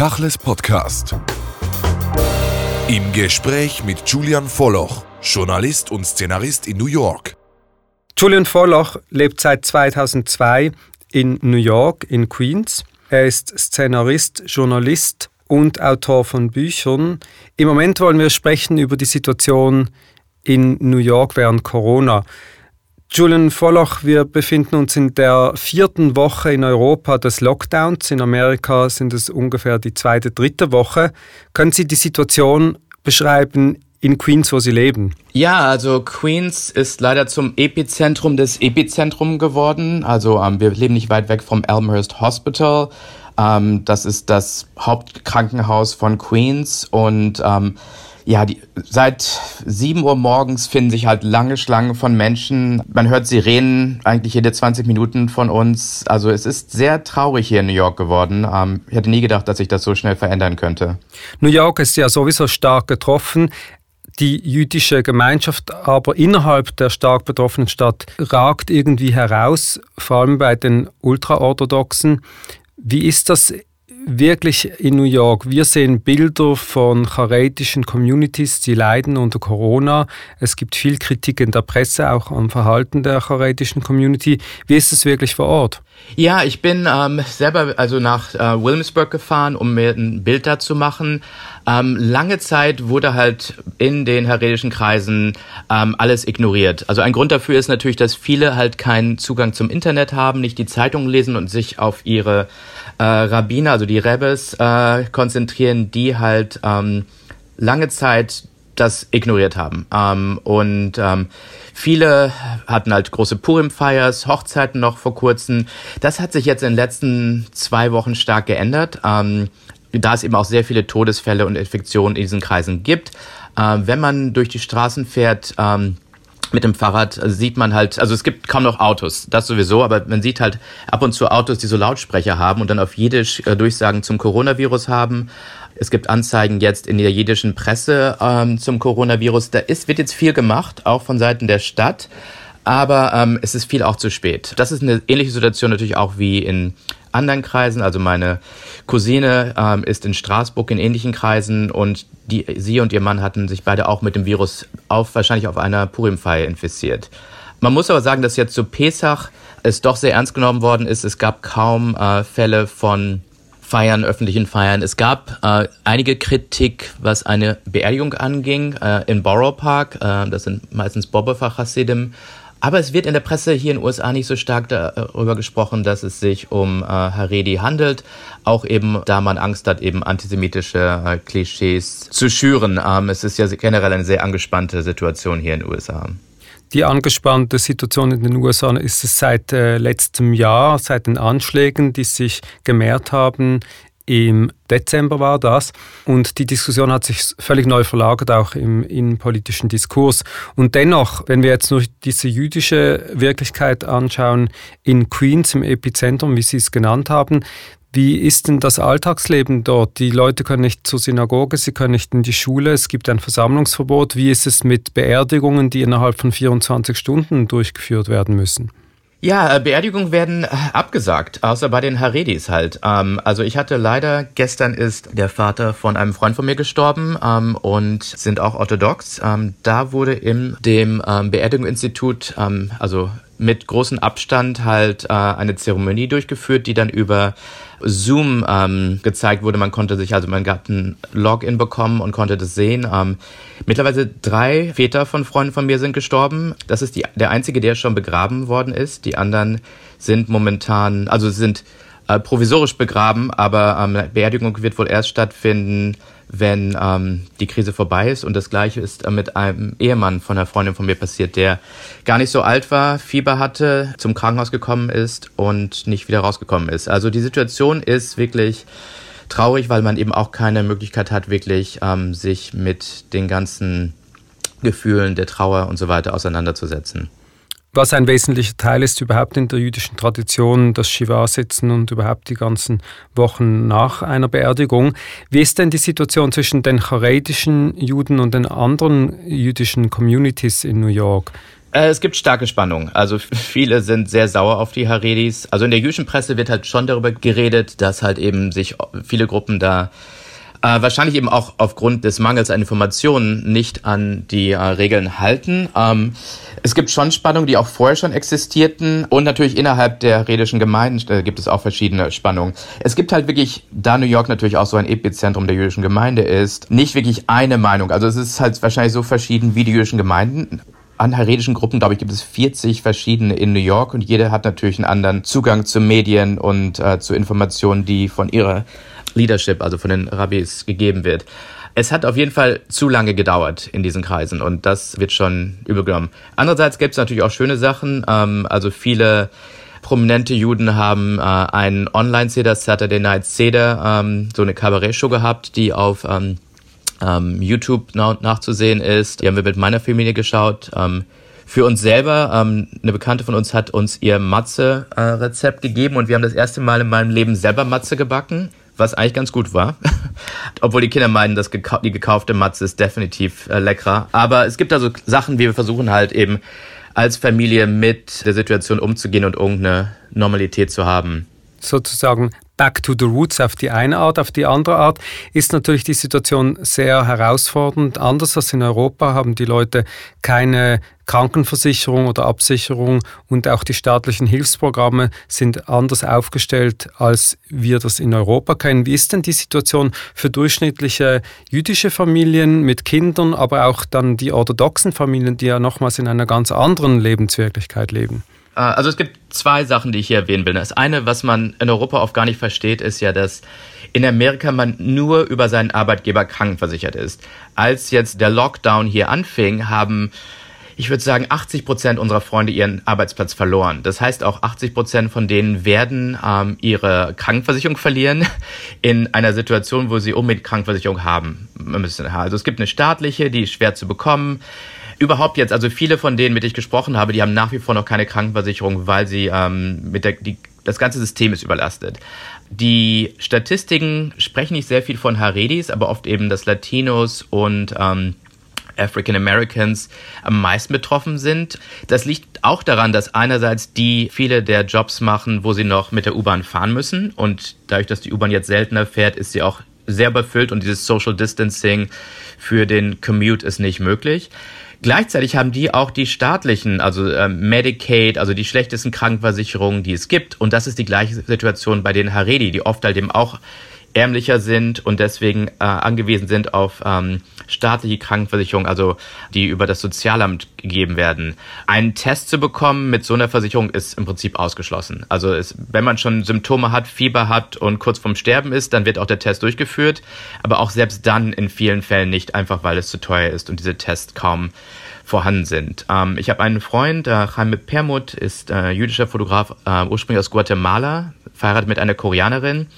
Tachles Podcast. Im Gespräch mit Julian Volloch, Journalist und Szenarist in New York. Julian Volloch lebt seit 2002 in New York, in Queens. Er ist Szenarist, Journalist und Autor von Büchern. Im Moment wollen wir sprechen über die Situation in New York während Corona. Julian Volloch, wir befinden uns in der vierten Woche in Europa des Lockdowns. In Amerika sind es ungefähr die zweite, dritte Woche. Können Sie die Situation beschreiben in Queens, wo Sie leben? Ja, also Queens ist leider zum Epizentrum des Epizentrum geworden. Also ähm, wir leben nicht weit weg vom Elmhurst Hospital. Ähm, das ist das Hauptkrankenhaus von Queens und ähm, ja, die, seit 7 Uhr morgens finden sich halt lange Schlangen von Menschen. Man hört Sirenen eigentlich jede 20 Minuten von uns. Also es ist sehr traurig hier in New York geworden. Ähm, ich hätte nie gedacht, dass sich das so schnell verändern könnte. New York ist ja sowieso stark getroffen. Die jüdische Gemeinschaft aber innerhalb der stark betroffenen Stadt ragt irgendwie heraus, vor allem bei den Ultraorthodoxen. Wie ist das wirklich in New York. Wir sehen Bilder von charetischen Communities, die leiden unter Corona. Es gibt viel Kritik in der Presse, auch am Verhalten der charetischen Community. Wie ist es wirklich vor Ort? Ja, ich bin ähm, selber also nach äh, Williamsburg gefahren, um mir ein Bild da zu machen. Ähm, lange Zeit wurde halt in den heredischen Kreisen ähm, alles ignoriert. Also ein Grund dafür ist natürlich, dass viele halt keinen Zugang zum Internet haben, nicht die Zeitungen lesen und sich auf ihre äh, Rabbiner, also die Rebbes, äh, konzentrieren, die halt ähm, lange Zeit das ignoriert haben. Ähm, und ähm, viele hatten halt große Purim-Feiers, Hochzeiten noch vor kurzem. Das hat sich jetzt in den letzten zwei Wochen stark geändert. Ähm, da es eben auch sehr viele Todesfälle und Infektionen in diesen Kreisen gibt. Äh, wenn man durch die Straßen fährt, ähm, mit dem Fahrrad sieht man halt, also es gibt kaum noch Autos, das sowieso, aber man sieht halt ab und zu Autos, die so Lautsprecher haben und dann auf Jiddisch äh, Durchsagen zum Coronavirus haben. Es gibt Anzeigen jetzt in der jiddischen Presse ähm, zum Coronavirus. Da ist, wird jetzt viel gemacht, auch von Seiten der Stadt, aber ähm, es ist viel auch zu spät. Das ist eine ähnliche Situation natürlich auch wie in anderen Kreisen. Also meine Cousine ähm, ist in Straßburg in ähnlichen Kreisen und die, sie und ihr Mann hatten sich beide auch mit dem Virus auf, wahrscheinlich auf einer Purim-Feier infiziert. Man muss aber sagen, dass jetzt zu Pesach es doch sehr ernst genommen worden ist. Es gab kaum äh, Fälle von Feiern, öffentlichen Feiern. Es gab äh, einige Kritik, was eine Beerdigung anging äh, in Borough Park. Äh, das sind meistens Bobbefach Hasidim. Aber es wird in der Presse hier in den USA nicht so stark darüber gesprochen, dass es sich um äh, Haredi handelt. Auch eben, da man Angst hat, eben antisemitische äh, Klischees zu schüren. Ähm, es ist ja generell eine sehr angespannte Situation hier in den USA. Die angespannte Situation in den USA ist es seit äh, letztem Jahr, seit den Anschlägen, die sich gemehrt haben im Dezember war das. Und die Diskussion hat sich völlig neu verlagert, auch im innenpolitischen Diskurs. Und dennoch, wenn wir jetzt nur diese jüdische Wirklichkeit anschauen, in Queens, im Epizentrum, wie Sie es genannt haben, wie ist denn das Alltagsleben dort? Die Leute können nicht zur Synagoge, sie können nicht in die Schule, es gibt ein Versammlungsverbot. Wie ist es mit Beerdigungen, die innerhalb von 24 Stunden durchgeführt werden müssen? Ja, äh, Beerdigungen werden äh, abgesagt, außer bei den Haredis halt. Ähm, also ich hatte leider, gestern ist der Vater von einem Freund von mir gestorben ähm, und sind auch orthodox. Ähm, da wurde in dem ähm, Beerdigungsinstitut, ähm, also mit großem Abstand halt äh, eine Zeremonie durchgeführt, die dann über Zoom ähm, gezeigt wurde. Man konnte sich, also man hat ein Login bekommen und konnte das sehen. Ähm, mittlerweile drei Väter von Freunden von mir sind gestorben. Das ist die, der einzige, der schon begraben worden ist. Die anderen sind momentan, also sind äh, provisorisch begraben, aber ähm, Beerdigung wird wohl erst stattfinden, wenn ähm, die Krise vorbei ist. Und das gleiche ist äh, mit einem Ehemann von einer Freundin von mir passiert, der gar nicht so alt war, Fieber hatte, zum Krankenhaus gekommen ist und nicht wieder rausgekommen ist. Also die Situation ist wirklich traurig, weil man eben auch keine Möglichkeit hat, wirklich ähm, sich mit den ganzen Gefühlen der Trauer und so weiter auseinanderzusetzen. Was ein wesentlicher Teil ist überhaupt in der jüdischen Tradition, das Shiva-Sitzen und überhaupt die ganzen Wochen nach einer Beerdigung. Wie ist denn die Situation zwischen den charedischen Juden und den anderen jüdischen Communities in New York? Äh, es gibt starke Spannung. Also viele sind sehr sauer auf die Haredis. Also in der jüdischen Presse wird halt schon darüber geredet, dass halt eben sich viele Gruppen da äh, wahrscheinlich eben auch aufgrund des Mangels an Informationen nicht an die äh, Regeln halten. Ähm, es gibt schon Spannungen, die auch vorher schon existierten und natürlich innerhalb der redischen Gemeinden äh, gibt es auch verschiedene Spannungen. Es gibt halt wirklich, da New York natürlich auch so ein Epizentrum der jüdischen Gemeinde ist, nicht wirklich eine Meinung. Also es ist halt wahrscheinlich so verschieden wie die jüdischen Gemeinden an haredischen Gruppen, glaube ich, gibt es 40 verschiedene in New York und jeder hat natürlich einen anderen Zugang zu Medien und äh, zu Informationen, die von ihrer Leadership, also von den Rabbis, gegeben wird. Es hat auf jeden Fall zu lange gedauert in diesen Kreisen und das wird schon übergenommen. Andererseits gibt es natürlich auch schöne Sachen. Ähm, also viele prominente Juden haben äh, einen Online-Seder, Saturday Night Seder, ähm, so eine Kabarett-Show gehabt, die auf ähm, ähm, YouTube nachzusehen ist. Die haben wir mit meiner Familie geschaut. Ähm, für uns selber, ähm, eine Bekannte von uns hat uns ihr Matze-Rezept äh, gegeben und wir haben das erste Mal in meinem Leben selber Matze gebacken was eigentlich ganz gut war. Obwohl die Kinder meinen, dass die gekaufte Matze ist definitiv äh, leckerer. Aber es gibt also Sachen, wie wir versuchen halt eben als Familie mit der Situation umzugehen und irgendeine Normalität zu haben. Sozusagen Back to the Roots auf die eine Art, auf die andere Art ist natürlich die Situation sehr herausfordernd. Anders als in Europa haben die Leute keine Krankenversicherung oder Absicherung und auch die staatlichen Hilfsprogramme sind anders aufgestellt, als wir das in Europa kennen. Wie ist denn die Situation für durchschnittliche jüdische Familien mit Kindern, aber auch dann die orthodoxen Familien, die ja nochmals in einer ganz anderen Lebenswirklichkeit leben? Äh, also es gibt zwei Sachen, die ich hier erwähnen will. Das eine, was man in Europa oft gar nicht versteht, ist ja, dass in Amerika man nur über seinen Arbeitgeber krankenversichert ist. Als jetzt der Lockdown hier anfing, haben ich würde sagen, 80 Prozent unserer Freunde ihren Arbeitsplatz verloren. Das heißt, auch 80 Prozent von denen werden ähm, ihre Krankenversicherung verlieren in einer Situation, wo sie unbedingt Krankenversicherung haben müssen. Also es gibt eine staatliche, die ist schwer zu bekommen überhaupt jetzt, also viele von denen, mit denen ich gesprochen habe, die haben nach wie vor noch keine Krankenversicherung, weil sie ähm, mit der, die, das ganze System ist überlastet. Die Statistiken sprechen nicht sehr viel von Haredis, aber oft eben, dass Latinos und ähm, African Americans am meisten betroffen sind. Das liegt auch daran, dass einerseits die viele der Jobs machen, wo sie noch mit der U-Bahn fahren müssen und dadurch, dass die U-Bahn jetzt seltener fährt, ist sie auch sehr befüllt und dieses Social Distancing für den Commute ist nicht möglich. Gleichzeitig haben die auch die staatlichen, also ähm, Medicaid, also die schlechtesten Krankenversicherungen, die es gibt. Und das ist die gleiche Situation bei den Haredi, die oft halt eben auch ärmlicher sind und deswegen äh, angewiesen sind auf ähm, staatliche Krankenversicherung, also die über das Sozialamt gegeben werden. Einen Test zu bekommen mit so einer Versicherung ist im Prinzip ausgeschlossen. Also es, wenn man schon Symptome hat, Fieber hat und kurz vorm Sterben ist, dann wird auch der Test durchgeführt, aber auch selbst dann in vielen Fällen nicht, einfach weil es zu teuer ist und diese Tests kaum vorhanden sind. Ähm, ich habe einen Freund, äh, Jaime Permut, ist äh, jüdischer Fotograf, äh, ursprünglich aus Guatemala, verheiratet mit einer Koreanerin.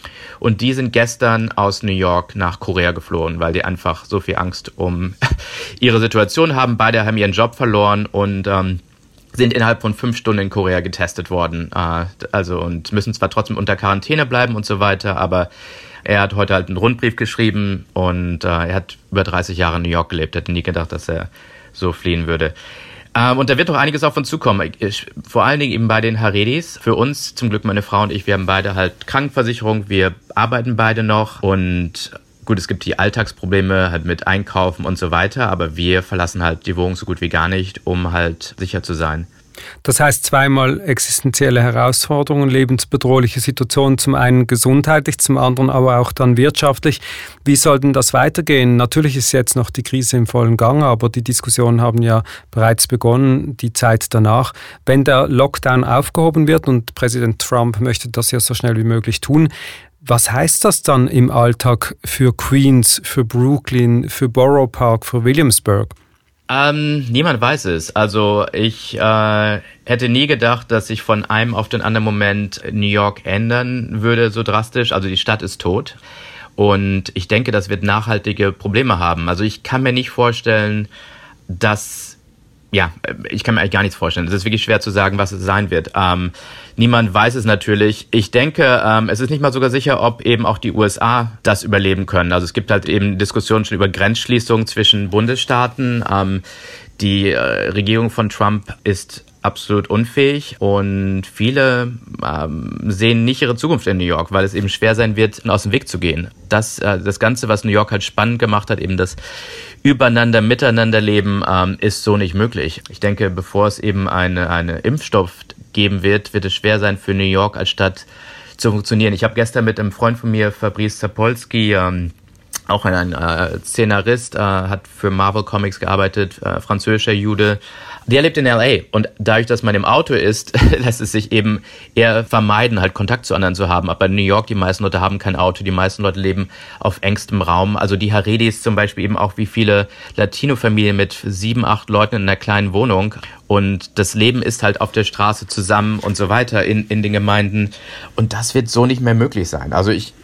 Und die sind gestern aus New York nach Korea geflohen, weil die einfach so viel Angst um ihre Situation haben. Beide haben ihren Job verloren und ähm, sind innerhalb von fünf Stunden in Korea getestet worden. Äh, also und müssen zwar trotzdem unter Quarantäne bleiben und so weiter, aber er hat heute halt einen Rundbrief geschrieben und äh, er hat über 30 Jahre in New York gelebt. Hätte nie gedacht, dass er so fliehen würde. Ähm, und da wird doch einiges auf uns zukommen. Ich, vor allen Dingen eben bei den Haredis. Für uns, zum Glück meine Frau und ich, wir haben beide halt Krankenversicherung, wir arbeiten beide noch und gut, es gibt die Alltagsprobleme halt mit Einkaufen und so weiter, aber wir verlassen halt die Wohnung so gut wie gar nicht, um halt sicher zu sein. Das heißt zweimal existenzielle Herausforderungen, lebensbedrohliche Situationen, zum einen gesundheitlich, zum anderen aber auch dann wirtschaftlich. Wie soll denn das weitergehen? Natürlich ist jetzt noch die Krise im vollen Gang, aber die Diskussionen haben ja bereits begonnen, die Zeit danach. Wenn der Lockdown aufgehoben wird und Präsident Trump möchte das ja so schnell wie möglich tun, was heißt das dann im Alltag für Queens, für Brooklyn, für Borough Park, für Williamsburg? Ähm, niemand weiß es. Also ich äh, hätte nie gedacht, dass sich von einem auf den anderen Moment New York ändern würde so drastisch. Also die Stadt ist tot. Und ich denke, das wird nachhaltige Probleme haben. Also ich kann mir nicht vorstellen, dass ja, ich kann mir eigentlich gar nichts vorstellen. Es ist wirklich schwer zu sagen, was es sein wird. Ähm, niemand weiß es natürlich. Ich denke, ähm, es ist nicht mal sogar sicher, ob eben auch die USA das überleben können. Also es gibt halt eben Diskussionen schon über Grenzschließungen zwischen Bundesstaaten. Ähm, die äh, Regierung von Trump ist absolut unfähig und viele ähm, sehen nicht ihre Zukunft in New York, weil es eben schwer sein wird, aus dem Weg zu gehen. Das, äh, das Ganze, was New York halt spannend gemacht hat, eben das Übereinander, Miteinanderleben, ähm, ist so nicht möglich. Ich denke, bevor es eben eine, eine Impfstoff geben wird, wird es schwer sein für New York als Stadt zu funktionieren. Ich habe gestern mit einem Freund von mir, Fabrice Zapolsky, ähm, auch ein äh, Szenarist, äh, hat für Marvel Comics gearbeitet, äh, französischer Jude. Der lebt in LA und dadurch, dass man im Auto ist, lässt es sich eben eher vermeiden, halt Kontakt zu anderen zu haben. Aber in New York, die meisten Leute haben kein Auto, die meisten Leute leben auf engstem Raum. Also die Haredis zum Beispiel eben auch wie viele Latino-Familien mit sieben, acht Leuten in einer kleinen Wohnung. Und das Leben ist halt auf der Straße zusammen und so weiter in, in den Gemeinden. Und das wird so nicht mehr möglich sein. Also ich,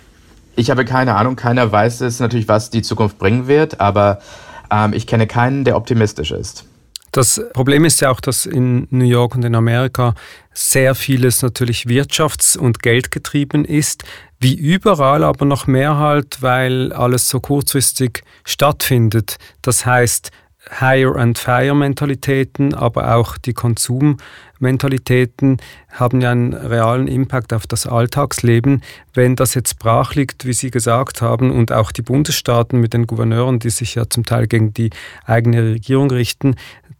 ich habe keine Ahnung, keiner weiß es natürlich, was die Zukunft bringen wird, aber ähm, ich kenne keinen, der optimistisch ist. Das Problem ist ja auch, dass in New York und in Amerika sehr vieles natürlich wirtschafts- und geldgetrieben ist, wie überall, aber noch mehr halt, weil alles so kurzfristig stattfindet. Das heißt, Hire-and-Fire-Mentalitäten, aber auch die Konsummentalitäten haben ja einen realen Impact auf das Alltagsleben. Wenn das jetzt brach liegt, wie Sie gesagt haben, und auch die Bundesstaaten mit den Gouverneuren, die sich ja zum Teil gegen die eigene Regierung richten,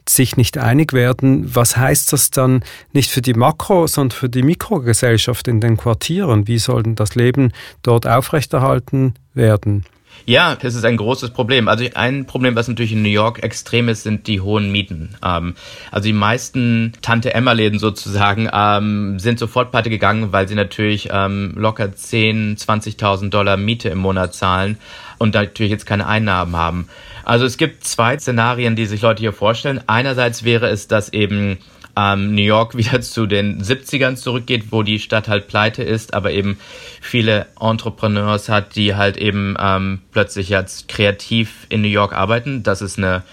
sich nicht einig werden, was heißt das dann nicht für die Makro, sondern für die Mikrogesellschaft in den Quartieren? Wie soll denn das Leben dort aufrechterhalten werden? Ja, das ist ein großes Problem. Also ein Problem, was natürlich in New York extrem ist, sind die hohen Mieten. Ähm, also die meisten Tante-Emma-Läden sozusagen ähm, sind sofort pleite gegangen, weil sie natürlich ähm, locker 10.000, 20.000 Dollar Miete im Monat zahlen und natürlich jetzt keine Einnahmen haben. Also es gibt zwei Szenarien, die sich Leute hier vorstellen. Einerseits wäre es, dass eben ähm, New York wieder zu den 70ern zurückgeht, wo die Stadt halt pleite ist, aber eben viele Entrepreneurs hat, die halt eben ähm, plötzlich jetzt kreativ in New York arbeiten. Das ist eine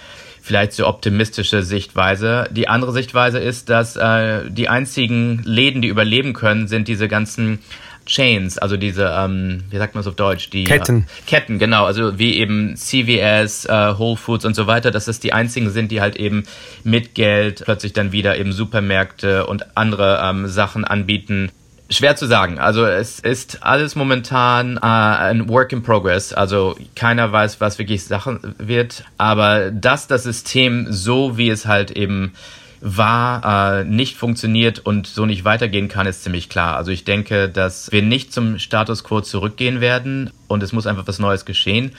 vielleicht so optimistische Sichtweise. Die andere Sichtweise ist, dass äh, die einzigen Läden, die überleben können, sind diese ganzen Chains, also diese, ähm, wie sagt man es auf Deutsch? Die Ketten. Äh, Ketten, genau, also wie eben CVS, äh, Whole Foods und so weiter, dass das die einzigen sind, die halt eben mit Geld plötzlich dann wieder eben Supermärkte und andere ähm, Sachen anbieten. Schwer zu sagen. Also es ist alles momentan äh, ein Work in Progress. Also keiner weiß, was wirklich Sachen wird. Aber dass das System so, wie es halt eben war, äh, nicht funktioniert und so nicht weitergehen kann, ist ziemlich klar. Also ich denke, dass wir nicht zum Status quo zurückgehen werden und es muss einfach was Neues geschehen.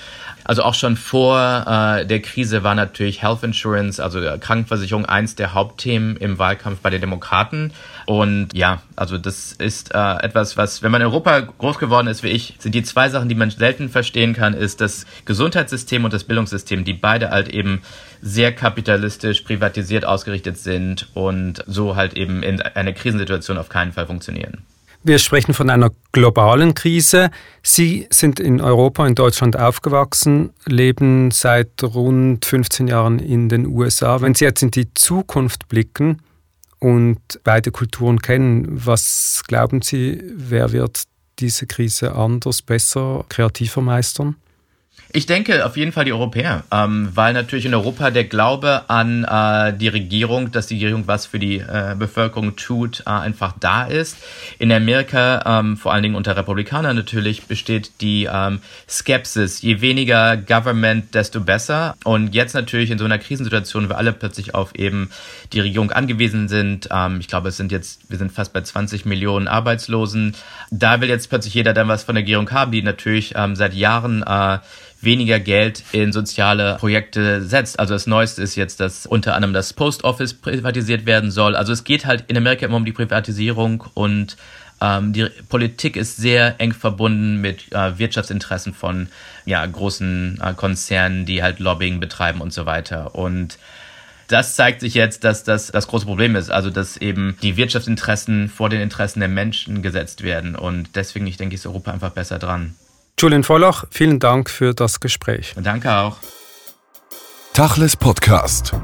Also auch schon vor äh, der Krise war natürlich Health Insurance, also Krankenversicherung, eins der Hauptthemen im Wahlkampf bei den Demokraten. Und ja, also das ist äh, etwas, was, wenn man in Europa groß geworden ist wie ich, sind die zwei Sachen, die man selten verstehen kann, ist das Gesundheitssystem und das Bildungssystem, die beide halt eben sehr kapitalistisch, privatisiert ausgerichtet sind und so halt eben in einer Krisensituation auf keinen Fall funktionieren. Wir sprechen von einer globalen Krise. Sie sind in Europa, in Deutschland aufgewachsen, leben seit rund 15 Jahren in den USA. Wenn Sie jetzt in die Zukunft blicken und beide Kulturen kennen, was glauben Sie, wer wird diese Krise anders, besser, kreativer meistern? Ich denke auf jeden Fall die Europäer, ähm, weil natürlich in Europa der Glaube an äh, die Regierung, dass die Regierung was für die äh, Bevölkerung tut, äh, einfach da ist. In Amerika, ähm, vor allen Dingen unter Republikanern natürlich, besteht die ähm, Skepsis. Je weniger Government, desto besser. Und jetzt natürlich in so einer Krisensituation, wo alle plötzlich auf eben die Regierung angewiesen sind. Ähm, ich glaube, es sind jetzt, wir sind fast bei 20 Millionen Arbeitslosen. Da will jetzt plötzlich jeder dann was von der Regierung haben, die natürlich ähm, seit Jahren äh, weniger Geld in soziale Projekte setzt. Also das Neueste ist jetzt, dass unter anderem das Post Office privatisiert werden soll. Also es geht halt in Amerika immer um die Privatisierung und ähm, die Politik ist sehr eng verbunden mit äh, Wirtschaftsinteressen von ja, großen äh, Konzernen, die halt Lobbying betreiben und so weiter. Und das zeigt sich jetzt, dass das das große Problem ist, also dass eben die Wirtschaftsinteressen vor den Interessen der Menschen gesetzt werden. Und deswegen, ich denke, ist Europa einfach besser dran. Julian Vollach, vielen Dank für das Gespräch. Danke auch. Tachles Podcast.